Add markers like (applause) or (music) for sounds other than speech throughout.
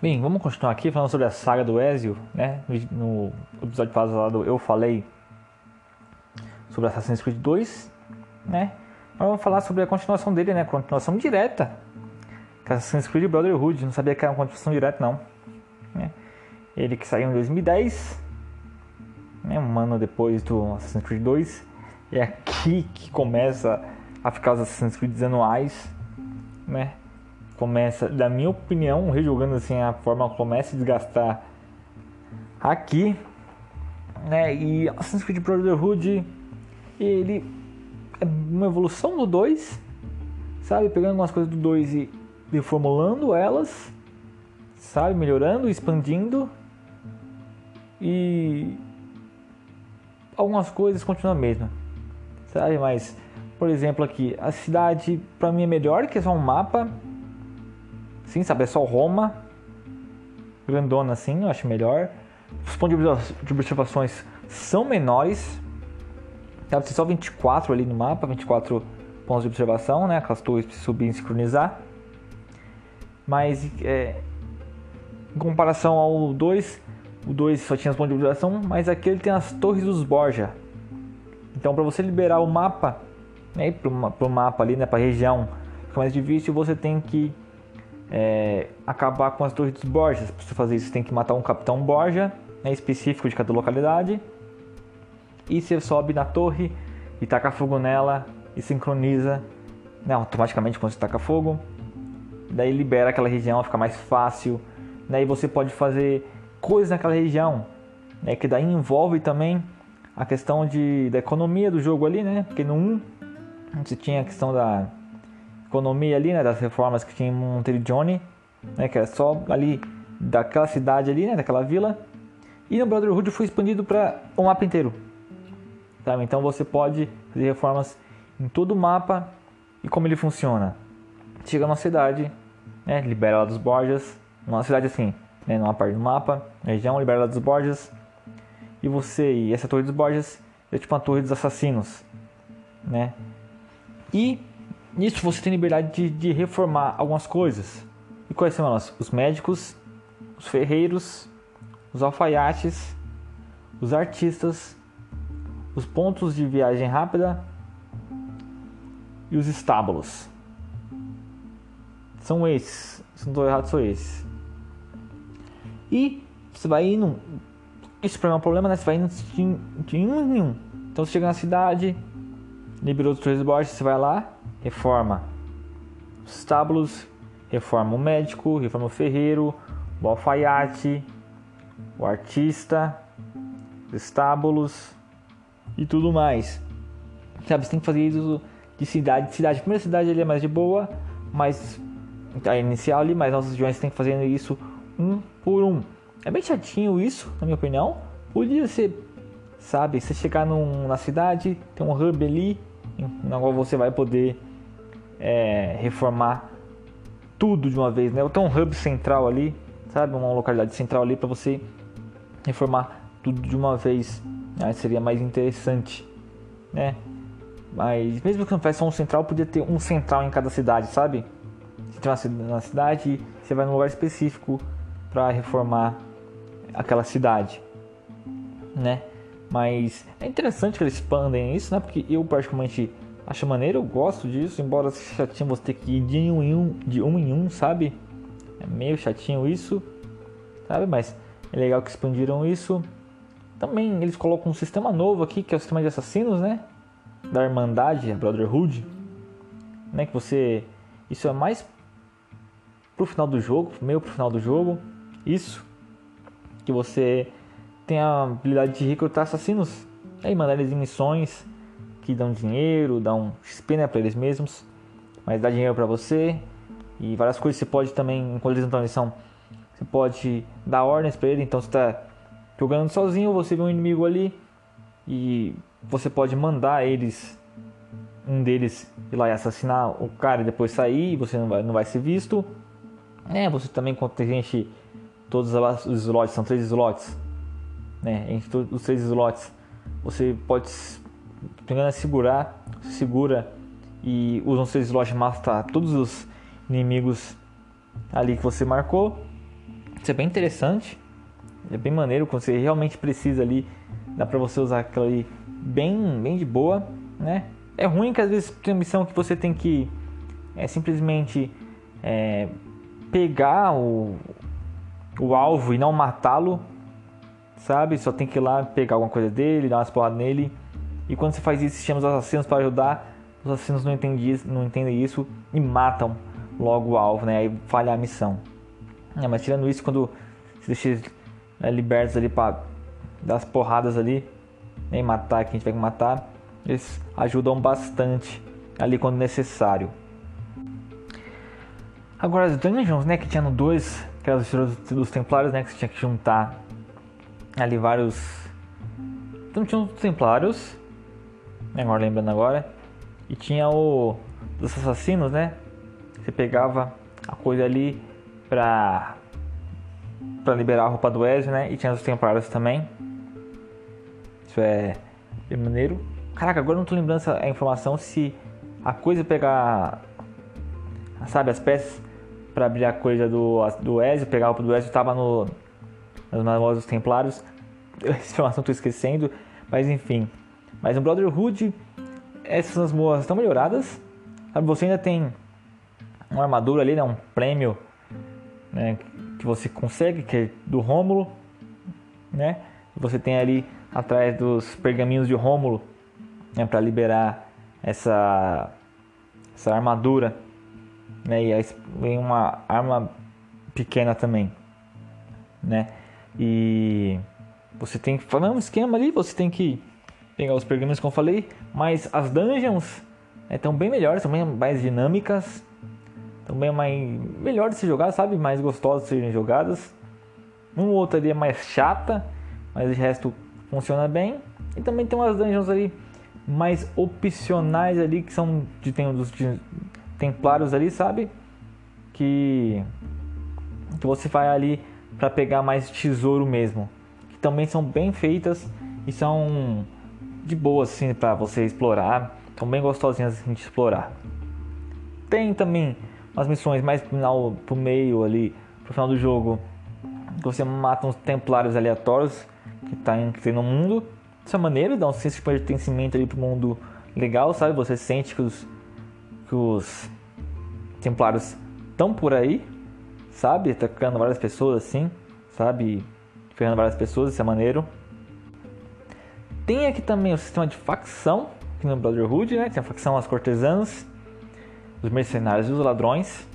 Bem, vamos continuar aqui falando sobre a saga do Ezio, né? No episódio passado eu falei sobre Assassin's Creed 2, né? Agora vamos falar sobre a continuação dele, né? Continuação direta. É Assassin's Creed Brotherhood, não sabia que era uma continuação direta não. Né? Ele que saiu em 2010, né? um ano depois do Assassin's Creed 2. É aqui que começa a ficar os Assassin's Creed anuais, né? Começa, da minha opinião, rejogando assim a forma começa a desgastar aqui, né? E Assassin's Creed Brotherhood, ele é uma evolução do 2, sabe? Pegando algumas coisas do 2 e reformulando elas, sabe? Melhorando, expandindo e algumas coisas continuam a mesma, sabe? Mas, por exemplo, aqui, a cidade para mim é melhor que é só um mapa, sim, sabe? É só Roma, grandona assim, eu acho melhor. Os pontos de observações são menores, sabe? Tem só 24 ali no mapa, 24 pontos de observação, né? Aquelas torres para subir e sincronizar. Mas é, em comparação ao 2, o 2 só tinha as pontos de observação, mas aqui ele tem as torres dos Borja. Então para você liberar o mapa, né, para o mapa ali, né, para a região, fica mais difícil, você tem que é, acabar com as torres dos Borjas. Para fazer isso, você tem que matar um capitão Borja, né, específico de cada localidade. E você sobe na torre e taca fogo nela e sincroniza né, automaticamente quando você taca fogo daí libera aquela região, fica mais fácil, daí você pode fazer coisas naquela região, né, que daí envolve também a questão de, da economia do jogo ali, né, porque no 1 você tinha a questão da economia ali, né, das reformas que tinha em Monteriggioni, né, que era só ali daquela cidade ali, né, daquela vila, e no Brotherhood foi expandido para o mapa inteiro, sabe? Então você pode fazer reformas em todo o mapa e como ele funciona chega numa cidade, né, libera ela dos Borges, numa cidade assim, né, numa parte do mapa, região, libera ela dos Borges, e você, e essa torre dos Borges é tipo uma torre dos assassinos, né? E nisso você tem liberdade de, de reformar algumas coisas. E quais são elas? Os médicos, os ferreiros, os alfaiates, os artistas, os pontos de viagem rápida e os estábulos. São esses. Se não estou errado, são esses. E você vai indo. Isso para mim é um problema, né? Você vai indo de, um em um. Então você chega na cidade, liberou os transportes, você vai lá, reforma os estábulos, reforma o médico, reforma o ferreiro, o alfaiate, o artista, os estábulos e tudo mais. Sabe, você tem que fazer isso de cidade em cidade. A primeira cidade ele é mais de boa, mas a inicial ali, mas nossos joints tem que fazer isso um por um. É bem chatinho isso, na minha opinião. Podia ser, sabe, você chegar num, na cidade, tem um hub ali, na qual você vai poder é, reformar tudo de uma vez, né? Ou tem um hub central ali, sabe, uma localidade central ali para você reformar tudo de uma vez. Aí seria mais interessante, né? Mas mesmo que não só um central, podia ter um central em cada cidade, sabe? Você tem uma cidade, você vai num lugar específico para reformar aquela cidade, né? Mas é interessante que eles expandem isso, né? Porque eu particularmente acho maneiro, eu gosto disso, embora seja chatinho você ter que ir de um em um, de um em um, sabe? É meio chatinho isso, sabe? Mas é legal que expandiram isso. Também eles colocam um sistema novo aqui, que é o sistema de assassinos, né? Da Irmandade, a Brotherhood, né? Que você isso é mais pro final do jogo, meio pro final do jogo. Isso que você tem a habilidade de recrutar assassinos, aí mandar eles em missões que dão dinheiro, dão XP né, para eles mesmos, mas dá dinheiro para você e várias coisas você pode também, enquanto eles estão em missão, você pode dar ordens para ele, então você está jogando sozinho, você vê um inimigo ali e você pode mandar eles um deles ir lá e assassinar o cara e depois sair, você não vai, não vai ser visto. É, você também gente todos os slots, são três slots, né? Entre os três slots, você pode engano, segurar, segura e usa os três slots matar todos os inimigos ali que você marcou. Isso é bem interessante. É bem maneiro quando você realmente precisa ali. Dá pra você usar aquilo ali bem, bem de boa, né? É ruim que às vezes tem missão que você tem que é, simplesmente é, pegar o, o alvo e não matá-lo, sabe? Só tem que ir lá pegar alguma coisa dele, dar umas porradas nele. E quando você faz isso, chama os assassinos para ajudar. Os assassinos não entendem, não entendem isso e matam logo o alvo, né? Aí falha a missão. É, mas tirando isso, quando você deixa né, libertos ali para dar as porradas ali e matar quem tiver que matar, eles ajudam bastante ali quando necessário. Agora as dungeons, né, que tinha no 2, aquelas histórias dos templários, né, que você tinha que juntar ali vários... Então tinha os templários, né, agora lembrando agora, e tinha o dos assassinos, né, você pegava a coisa ali pra para liberar a roupa do Ezio, né? E tinha os templários também. Isso é bem maneiro. Caraca, agora não tô lembrando essa informação se a coisa pegar, sabe, as peças para abrir a coisa do, do Ezio, pegar a roupa do Ezio, tava no, nas manuais dos templários. (laughs) Essa informação tô esquecendo, mas enfim. Mas no Brotherhood, essas moas estão melhoradas. Sabe, você ainda tem uma armadura ali, né? Um prêmio né, que você consegue, que é do Rômulo, né? Você tem ali atrás dos pergaminhos de Rômulo, né, para liberar essa essa armadura, né? E aí vem uma arma pequena também, né? E você tem que fazer um esquema ali, você tem que pegar os pergaminhos como eu falei, mas as dungeons estão né, bem melhores, também mais dinâmicas, também mais melhor de se jogar, sabe? Mais gostosas de serem jogadas. Um ou outro ali é mais chata, mas o resto funciona bem. E também tem umas dungeons ali mais opcionais ali que são de tem dos de templários ali, sabe? Que que você vai ali para pegar mais tesouro mesmo, que também são bem feitas e são de boa assim para você explorar, são bem gostosinhas assim, de explorar. Tem também umas missões mais pro final, pro meio ali, pro final do jogo, que você mata uns templários aleatórios que tá que no mundo. Dessa maneira, dá um senso de pertencimento ali pro mundo legal, sabe? Você sente que os, que os templários estão por aí, sabe? Atacando várias pessoas assim, sabe? Ferrando várias pessoas, isso é maneiro. Tem aqui também o sistema de facção, aqui no Brotherhood, né? Tem a facção As Cortesanas os mercenários e os ladrões.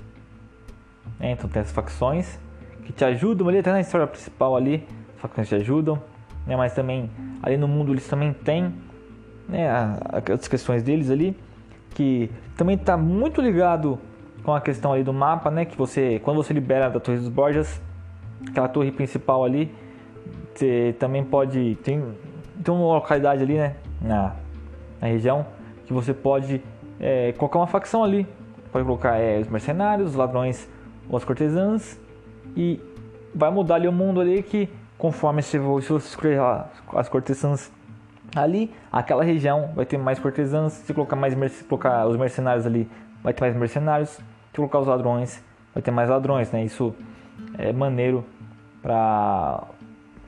É, então tem as facções que te ajudam ali, até na história principal ali, as facções te ajudam. Né, mas também ali no mundo eles também têm né, as questões deles ali, que também está muito ligado com a questão ali do mapa, né? Que você, quando você libera da Torre dos Borjas, aquela torre principal ali, você também pode tem, tem uma localidade ali, né? Na, na região que você pode é, colocar uma facção ali. Pode colocar é, os mercenários, os ladrões ou as cortesãs. E vai mudar ali o mundo ali que conforme se você escolher as cortesãs ali, aquela região vai ter mais cortesãs. Se colocar mais se colocar os mercenários ali, vai ter mais mercenários. Se colocar os ladrões, vai ter mais ladrões, né? Isso é maneiro para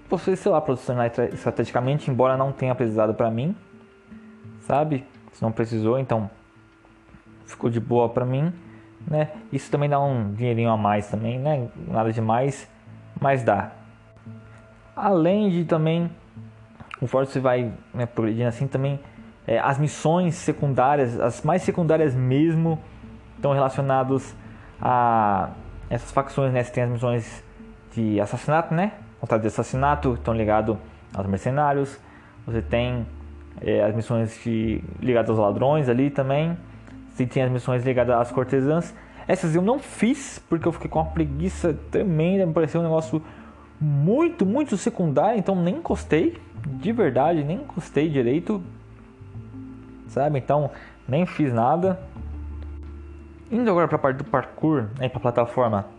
você, sei lá, posicionar estrategicamente, embora não tenha precisado para mim, sabe? Se não precisou, então ficou de boa para mim, né? Isso também dá um dinheirinho a mais também, né? Nada demais, mas dá. Além de também, conforme você vai né, progredindo assim também, é, as missões secundárias, as mais secundárias mesmo, estão relacionadas a essas facções, né? Você tem as missões de assassinato, né? Vontade de assassinato, estão ligados aos mercenários. Você tem é, as missões ligadas aos ladrões ali também se tinha as missões ligadas às cortesãs. Essas eu não fiz porque eu fiquei com uma preguiça tremenda, me pareceu um negócio muito, muito secundário, então nem encostei, de verdade, nem encostei direito, sabe? Então nem fiz nada. Indo agora para a parte do parkour, né, para a plataforma,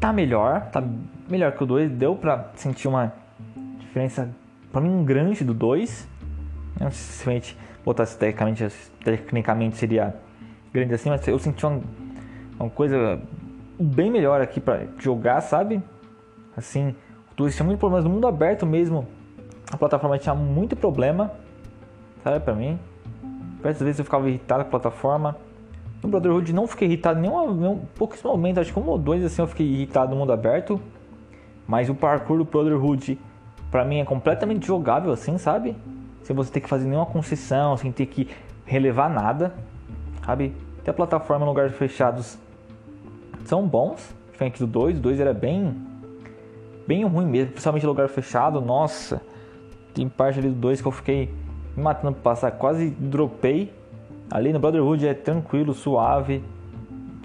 tá melhor, tá melhor que o 2, deu para sentir uma diferença para mim grande do 2. Não sei se botasse tecnicamente, tecnicamente seria grande assim, mas eu senti uma, uma coisa bem melhor aqui para jogar, sabe? Assim, o 2 tinha muito problemas no mundo aberto mesmo. A plataforma tinha muito problema, sabe, pra mim. Diversas vezes eu ficava irritado com a plataforma. No Brotherhood não fiquei irritado em nenhum, nenhum poucos momentos, acho que um ou dois assim eu fiquei irritado no mundo aberto. Mas o parkour do Brotherhood pra mim é completamente jogável assim, sabe? Sem você ter que fazer nenhuma concessão, sem ter que relevar nada, sabe? Até a plataforma em lugares fechados são bons, diferente do 2, o 2 era bem bem ruim mesmo, principalmente em lugar fechado, nossa. Tem parte ali do 2 que eu fiquei me matando pra passar, quase dropei. Ali no Brotherhood é tranquilo, suave,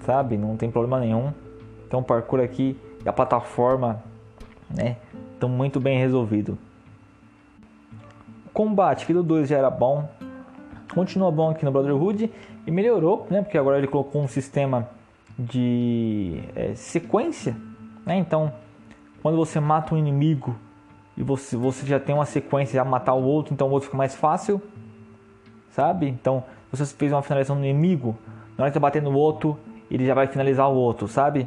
sabe? Não tem problema nenhum. Então o parkour aqui e a plataforma, né? Estão muito bem resolvido. O combate aqui do 2 já era bom. Continua bom aqui no Brotherhood e melhorou, né? Porque agora ele colocou um sistema de é, sequência, né? Então, quando você mata um inimigo e você, você já tem uma sequência de matar o outro, então o outro fica mais fácil, sabe? Então, você fez uma finalização no inimigo, na hora que você bater no outro, ele já vai finalizar o outro, sabe?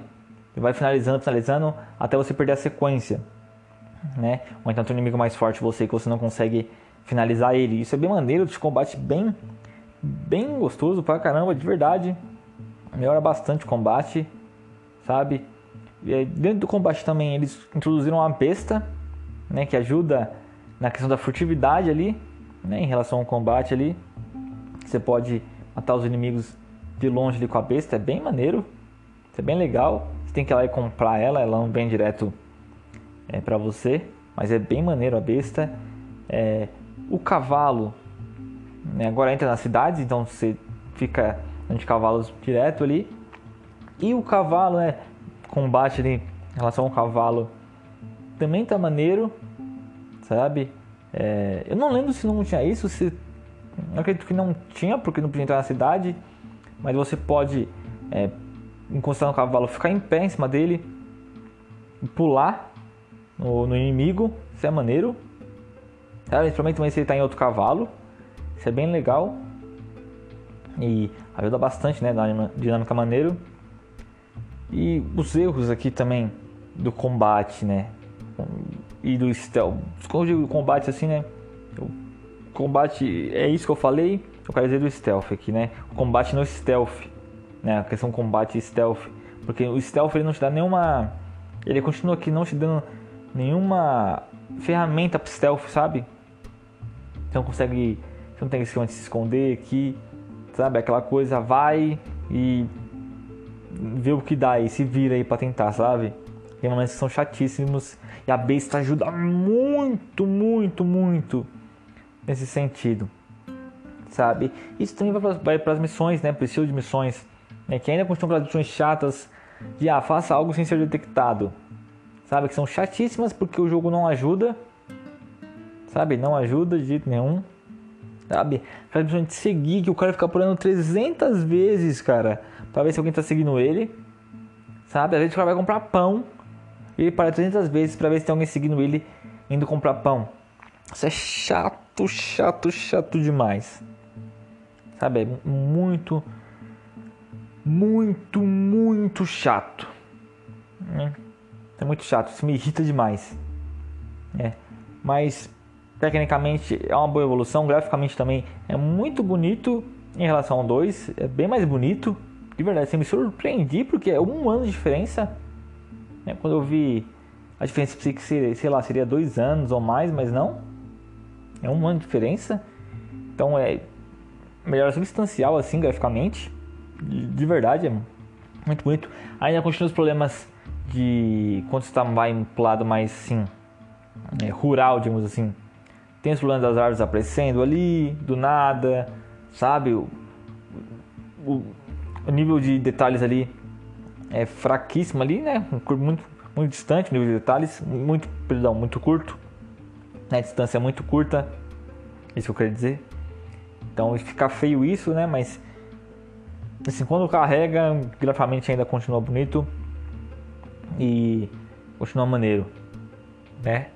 Ele vai finalizando, finalizando, até você perder a sequência, né? Ou então tem um inimigo mais forte você que você não consegue finalizar ele. Isso é bem maneiro, de combate bem, bem gostoso pra caramba, de verdade melhora bastante o combate, sabe? E dentro do combate também eles introduziram uma besta, né, que ajuda na questão da furtividade ali, né, em relação ao combate ali. Você pode matar os inimigos de longe ali com a besta, é bem maneiro, é bem legal. Você tem que ir lá e comprar ela, ela não vem direto é, para você, mas é bem maneiro a besta. É, o cavalo, né, agora entra nas cidades, então você fica de cavalos direto ali. E o cavalo, né? Combate ali em relação ao cavalo também tá maneiro, sabe? É, eu não lembro se não tinha isso, se. Eu acredito que não tinha, porque não podia entrar na cidade. Mas você pode é, encostar no cavalo, ficar em pé em cima dele, pular no, no inimigo. Isso é maneiro. Sabe? Principalmente também se ele está em outro cavalo. Isso é bem legal e ajuda bastante, né, da dinâmica maneiro. E os erros aqui também do combate, né, e do stealth. Quando eu digo combate assim, né, o combate é isso que eu falei, eu quero dizer do stealth aqui, né, o combate no stealth, né, a questão combate stealth, porque o stealth ele não te dá nenhuma, ele continua aqui não te dando nenhuma ferramenta para stealth, sabe? Você não consegue, você não tem esquema de se esconder aqui, sabe? Aquela coisa vai e vê o que dá e se vira aí pra tentar, sabe? Tem momentos que são chatíssimos e a besta ajuda muito, muito, muito nesse sentido, sabe? Isso também vai para as missões, né? Preciso de missões, né? Que ainda continuam missões chatas de ah, faça algo sem ser detectado, sabe? Que são chatíssimas porque o jogo não ajuda, sabe? Não ajuda de jeito nenhum sabe? Aquela missão de seguir, que o cara fica apurando 300 vezes, cara, pra ver se alguém tá seguindo ele, sabe? Às vezes o cara vai comprar pão e ele para 300 vezes pra ver se tem alguém seguindo ele indo comprar pão. Isso é chato, chato, chato demais. Sabe? É muito, muito, muito chato. É muito chato, isso me irrita demais. É. Mas Tecnicamente é uma boa evolução, graficamente também é muito bonito em relação ao 2, é bem mais bonito. De verdade, assim, me surpreendi porque é um ano de diferença. Né? Quando eu vi a diferença, pensei que seria, sei lá, seria dois anos ou mais, mas não. É um ano de diferença. Então é melhor substancial assim graficamente. De verdade, é muito bonito. Ainda continua os problemas de quando você está vai pro lado mais assim, é, rural, digamos assim tem os problemas das árvores aparecendo ali, do nada, sabe? O, o, o nível de detalhes ali é fraquíssimo ali, né? Muito, muito distante o nível de detalhes, muito, perdão, muito curto. Né? A distância é muito curta, isso que eu quero dizer. Então fica feio isso, né? Mas assim, quando carrega, graficamente ainda continua bonito e continua maneiro, né?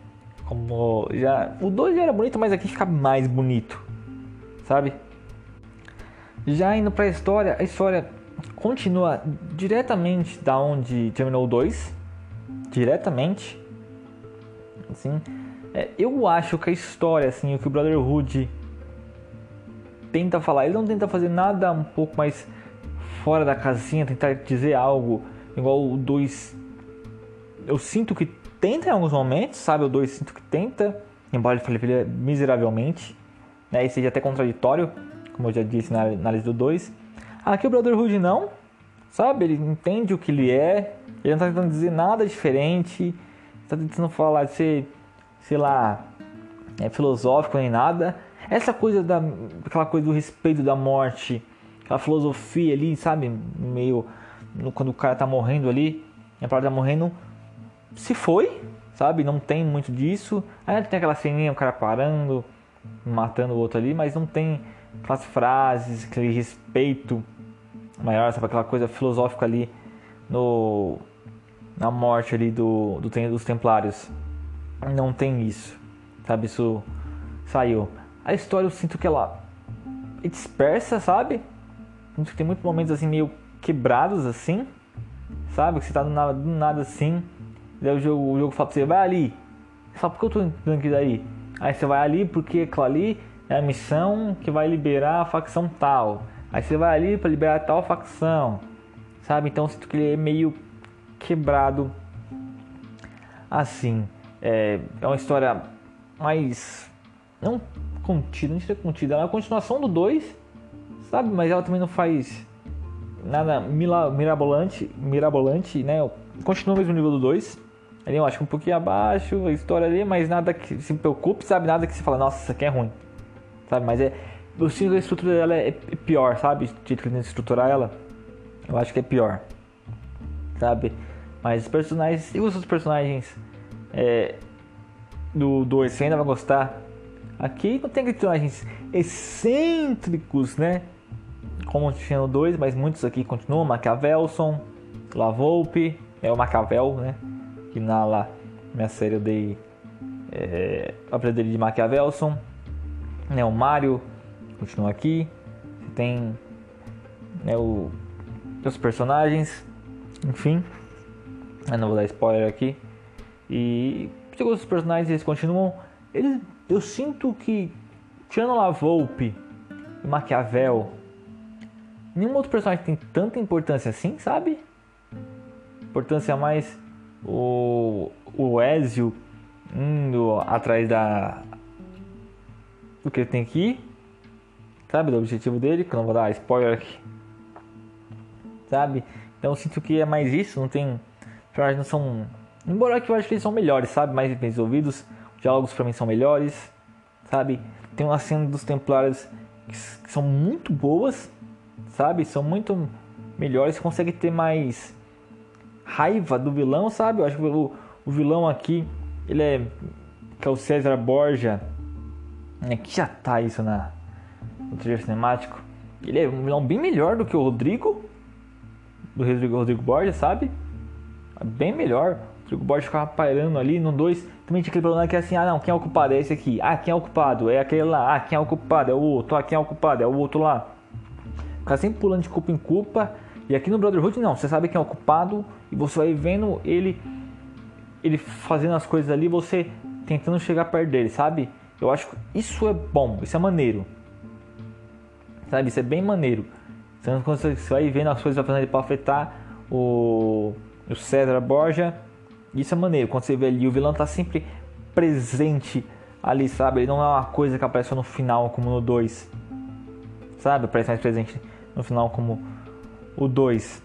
Como já. O 2 já era bonito, mas aqui fica mais bonito. Sabe? Já indo pra história, a história continua diretamente da onde terminou o 2, diretamente. Assim, é, eu acho que a história, assim, o que o Brotherhood tenta falar, ele não tenta fazer nada um pouco mais fora da casinha, tentar dizer algo igual o 2. Eu sinto que tenta em alguns momentos, sabe? O 2 sinto que tenta, embora ele fale miseravelmente, né? E seja até contraditório, como eu já disse na análise do 2. Aqui o Brotherhood não, sabe? Ele entende o que ele é, ele não tá tentando dizer nada diferente, tá tentando falar de ser, sei lá, é, filosófico nem nada. Essa coisa da. aquela coisa do respeito da morte, aquela filosofia ali, sabe? Meio. quando o cara tá morrendo ali, a palavra tá morrendo, se foi, sabe? Não tem muito disso. Aí tem aquela ceninha, o cara parando, matando o outro ali, mas não tem aquelas frases, aquele respeito maior, sabe? Aquela coisa filosófica ali no na morte ali do, do dos Templários. Não tem isso, sabe? Isso saiu. A história eu sinto que ela é dispersa, sabe? Tem muitos momentos assim meio quebrados assim, sabe? Que você tá do nada, do nada assim. Daí o jogo, o jogo fala pra você, vai ali. Você fala, por que eu tô entrando aqui daí? Aí você vai ali porque aquilo ali é a missão que vai liberar a facção tal. Aí você vai ali para liberar tal facção, sabe? Então sinto que ele é meio quebrado assim. É, é uma história mais não contida, não seria contida, ela é a continuação do 2, sabe? Mas ela também não faz nada mirabolante, mirabolante, né? Continua o mesmo nível do 2. Ali eu acho um pouquinho abaixo a história ali, mas nada que se preocupe, sabe? Nada que se fala, nossa, isso aqui é ruim, sabe? Mas é eu sinto que a estrutura dela é, é pior, sabe? O jeito que estruturar ela, eu acho que é pior, sabe? Mas os personagens, e os outros personagens é, do 2 você ainda vai gostar. Aqui não tem personagens excêntricos, né? Como tinha no 2, mas muitos aqui continuam. Maquiavelson, Lavolpe, é o Maquiavel, né? Que na lá, minha série eu dei é, a dele de Maquiavelson. Né, o Mario, continua aqui. Tem né, o, os personagens, enfim. Eu não vou dar spoiler aqui. E os personagens eles continuam. Eles, eu sinto que tirando La Volpe e Maquiavel, nenhum outro personagem tem tanta importância assim, sabe? Importância mais o, o Ezio indo atrás da do que ele tem que ir sabe? Do objetivo dele, que eu não vou dar spoiler aqui, sabe? Então eu sinto que é mais isso, não tem. Os personagens não são. Embora que eu acho que eles são melhores, sabe? Mais bem resolvidos, os diálogos pra mim são melhores, sabe? Tem uma cena dos Templários que, que são muito boas, sabe? São muito melhores, consegue ter mais raiva do vilão, sabe? Eu acho que o, o vilão aqui, ele é. que é o César Borja, né? Que já tá isso na, no trailer cinemático. Ele é um vilão bem melhor do que o Rodrigo, do Rodrigo, Rodrigo Borges, sabe? Bem melhor. O Borges ficava pairando ali no 2. Também tinha aquele problema que é assim: ah, não, quem é o culpado? É esse aqui. Ah, quem é o culpado? É aquele lá. Ah, quem é o culpado? É o outro. Ah, quem é o culpado? É o outro lá. Ficar sempre pulando de culpa em culpa. E aqui no Brotherhood, não. Você sabe quem é o culpado e você vai vendo ele, ele fazendo as coisas ali, você tentando chegar perto dele, sabe? Eu acho que isso é bom, isso é maneiro. Sabe? Isso é bem maneiro. Você vai vendo as coisas fazendo para afetar o, o César Borja. Isso é maneiro. Quando você vê ali, o vilão tá sempre presente ali, sabe? Ele não é uma coisa que aparece no final como no 2. Sabe? Aparece mais presente no final como o 2.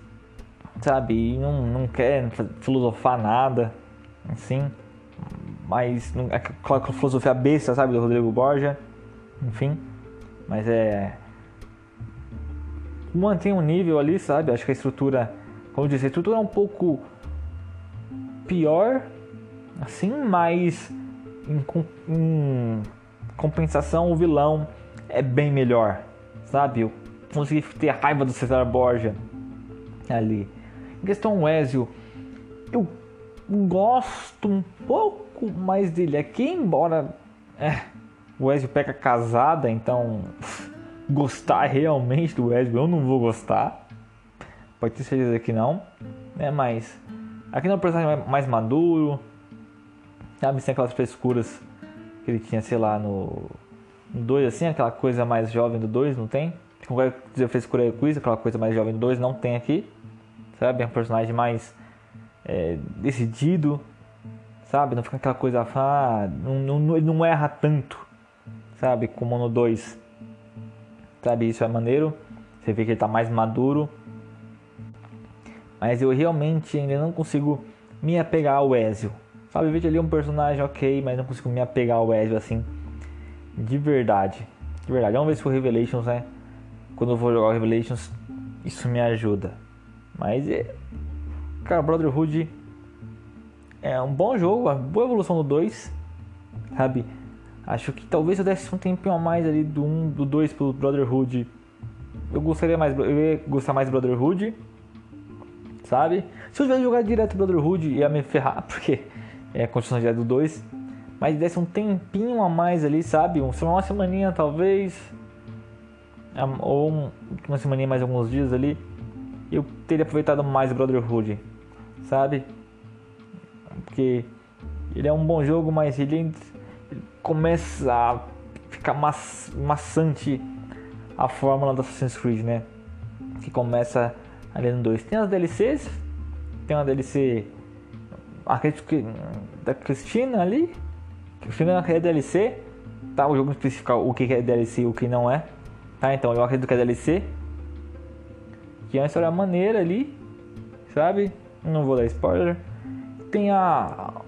Sabe? E não, não quer filosofar nada. Assim. Mas. É claro que a filosofia besta, sabe? Do Rodrigo Borja. Enfim. Mas é mantém um nível ali, sabe? Acho que a estrutura, como eu disse, a estrutura é um pouco pior, assim, mas em, em compensação o vilão é bem melhor, sabe? Eu consegui ter raiva do Cesar Borja ali. Em questão Ezio, eu gosto um pouco mais dele aqui, embora é, o Ezio peca casada, então (laughs) gostar realmente do Wesley, eu não vou gostar. pode ter certeza que não, né? Mas aqui não é um personagem mais maduro, sabe? Sem aquelas frescuras que ele tinha, sei lá, no 2, assim, aquela coisa mais jovem do 2, não tem? Qualquer dizer frescura quiz, aquela coisa mais jovem do 2, não tem aqui, sabe? É um personagem mais é, decidido, sabe? Não fica aquela coisa, ah, não, não, ele não erra tanto, sabe? Como no 2, sabe? Isso é maneiro, você vê que ele tá mais maduro, mas eu realmente ainda não consigo me apegar ao Ezio, sabe? Veja ali um personagem ok, mas não consigo me apegar ao Ezio assim, de verdade, de verdade. Vamos ver se o Revelations, né? Quando eu vou jogar o Revelations, isso me ajuda. Mas é. Cara, Brotherhood é um bom jogo, uma boa evolução do 2, sabe? Acho que talvez eu desse um tempinho a mais ali do 1, um, do 2 pro Brotherhood. Eu gostaria mais, eu ia gostar mais do Brotherhood, sabe? Se eu tivesse jogado direto Brotherhood, ia me ferrar, (laughs) porque é a continuação direta do 2. Mas desse um tempinho a mais ali, sabe? Uma semaninha talvez, ou uma semaninha mais alguns dias ali, eu teria aproveitado mais Brotherhood, sabe? Porque ele é um bom jogo, mas ele começa a ficar maç maçante a fórmula do Assassin's Creed, né? Que começa ali no 2. Tem as DLCs, tem uma DLC acredito que da Cristina ali, Cristina é DLC, tá? O jogo especificar o que é DLC e o que não é, tá? Então eu acredito que é DLC, que é uma história maneira ali, sabe? Não vou dar spoiler. Tem a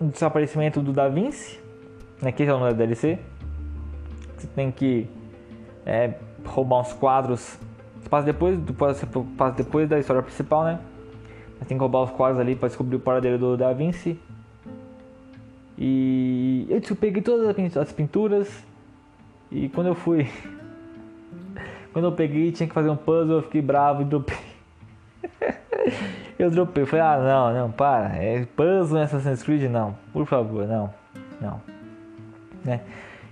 o desaparecimento do Da Vinci, né? Que já não é DLC. Você tem que é, roubar uns quadros. Passa depois, passa depois da história principal, né? Você tem que roubar os quadros ali para descobrir o paradeiro do Da Vinci. E eu peguei todas as pinturas. E quando eu fui. (laughs) Quando eu peguei tinha que fazer um puzzle, eu fiquei bravo e dropei. (laughs) eu dropei, falei, ah não, não, para. É puzzle em Assassin's Creed? Não, por favor, não, não. Né?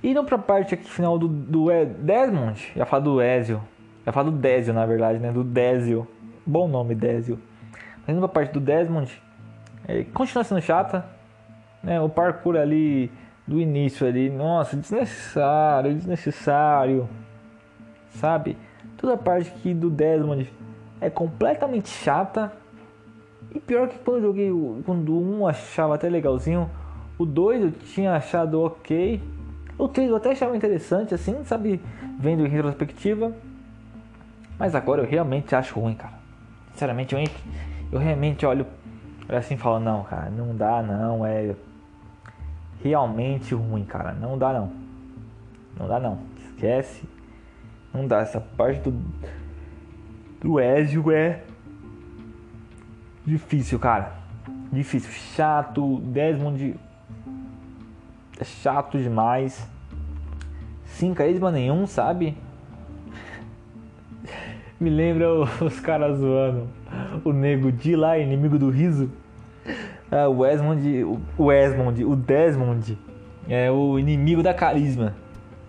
E não pra parte aqui final do, do Desmond, já falar do Ezio. Já falar do Désio, na verdade, né? Do Désio. Bom nome, Désio. Mas indo pra parte do Desmond, é, continua sendo chata. Né? O parkour ali do início ali, nossa, desnecessário, desnecessário. Sabe? Toda a parte aqui do Desmond é completamente chata. E pior que quando eu joguei quando um eu achava até legalzinho, o 2 eu tinha achado ok. O 3 eu até achava interessante, assim, sabe? Vendo em retrospectiva. Mas agora eu realmente acho ruim, cara. Sinceramente, eu, eu realmente olho assim e falo: não, cara, não dá, não. É realmente ruim, cara. Não dá, não. Não dá, não. Esquece. Não dá. Essa parte do, do Ezio é difícil, cara. Difícil. Chato. Desmond é chato demais. Sem carisma nenhum, sabe? Me lembra (laughs) os caras zoando. O nego de lá, inimigo do riso. Ah, o Esmond, o Esmond, o Desmond é o inimigo da carisma.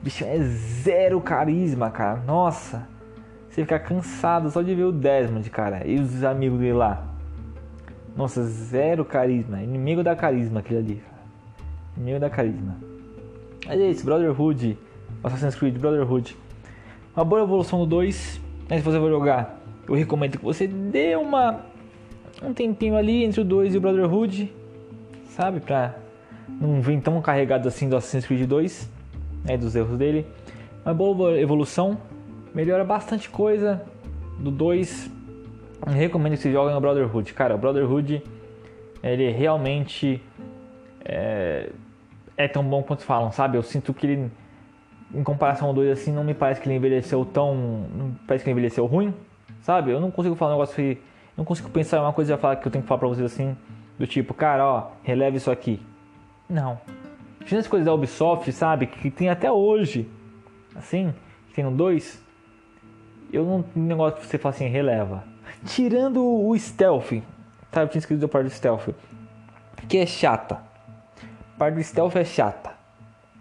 Bicho, é zero carisma, cara. Nossa, você fica cansado só de ver o Desmond, cara, e os amigos dele lá. Nossa, zero carisma. Inimigo da carisma aquele ali. Inimigo da carisma. Mas é isso, Brotherhood. Assassin's Creed Brotherhood. Uma boa evolução do 2. Mas se você for jogar, eu recomendo que você dê uma um tempinho ali entre o 2 e o Brotherhood, sabe? Pra não vir tão carregado assim do Assassin's Creed 2, né? Dos erros dele. Uma boa evolução, melhora bastante coisa do 2. Recomendo que você jogue no Brotherhood. Cara, o Brotherhood, ele realmente é, é tão bom quanto falam, sabe? Eu sinto que ele, em comparação ao 2, assim, não me parece que ele envelheceu tão. Não parece que ele envelheceu ruim, sabe? Eu não consigo falar um negócio que não consigo pensar em uma coisa falar que eu tenho que falar pra vocês assim, do tipo, cara, ó, releve isso aqui. Não. Tinha as coisas da Ubisoft, sabe, que tem até hoje, assim, que tem no 2, eu não tenho negócio de você falar assim, releva. (laughs) Tirando o stealth, tá? Eu tinha escrito a parte do stealth, que é chata. A parte do stealth é chata.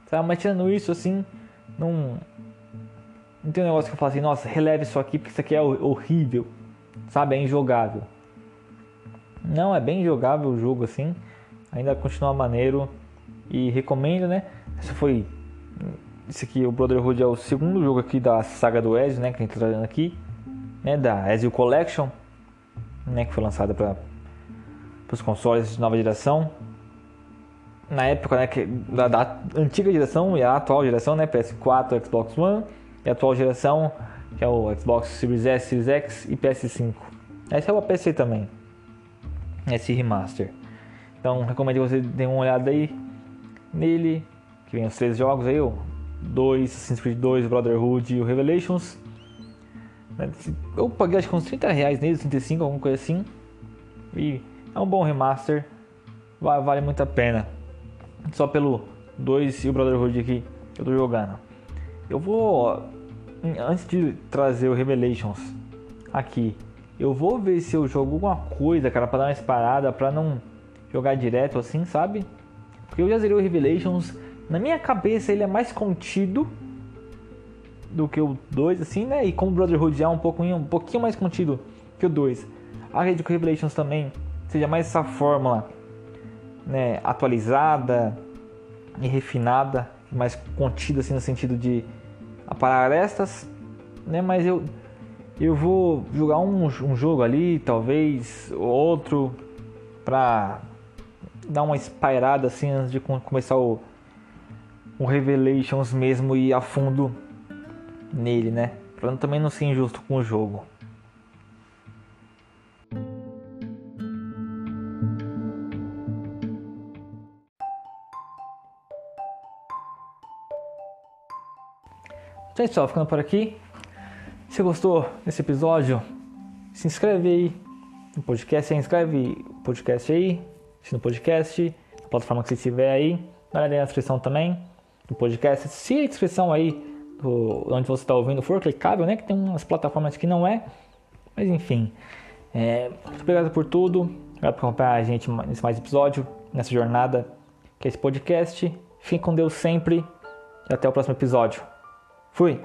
Tá? Mas tirando isso, assim, não. Não tem um negócio que eu falo assim, nossa, releve isso aqui porque isso aqui é horrível. sabe? É injogável. Não, é bem jogável o jogo assim. Ainda continua maneiro e recomendo, né? Esse foi esse aqui, o Brotherhood é o segundo jogo aqui da saga do Ezio, né, que a gente tá trazendo aqui, né, da Ezio Collection, né, que foi lançada para os consoles de nova geração. Na época, né, da, da, antiga geração e a atual geração, né, PS4, Xbox One, e a atual geração, que é o Xbox Series S, Series X e PS5. Esse é o PC também esse remaster. Então recomendo que você dê uma olhada aí nele, que vem os três jogos aí, o 2, Assassin's Creed 2, Brotherhood e o Revelations. Eu paguei acho que uns 30 reais nele, 35, alguma coisa assim. E é um bom remaster, vale muito a pena. Só pelo 2 e o Brotherhood aqui eu tô jogando. Eu vou, antes de trazer o Revelations aqui eu vou ver se eu jogo alguma coisa, cara, pra dar uma disparada, pra não jogar direto assim, sabe? Porque eu já zerei o Revelations. Na minha cabeça ele é mais contido do que o 2, assim, né? E como o Brotherhood é um pouquinho, um pouquinho mais contido que o 2. Acredito que o Revelations também seja mais essa fórmula né, atualizada e refinada, mais contida assim no sentido de aparar arestas, né? Mas eu eu vou jogar um, um jogo ali, talvez outro, pra dar uma espairada assim antes de começar o, o Revelations mesmo e a fundo nele, né? Pra também não ser injusto com o jogo. É isso, ficando por aqui. Se gostou desse episódio, se inscreve aí no podcast, se inscreve no podcast aí, no podcast, na plataforma que você estiver aí, dá uma na descrição também do podcast. Se a descrição aí do, onde você está ouvindo for clicável, né? Que tem umas plataformas que não é, mas enfim. É, muito obrigado por tudo, obrigado por acompanhar a gente nesse mais episódio, nessa jornada que é esse podcast. Fique com Deus sempre e até o próximo episódio. Fui!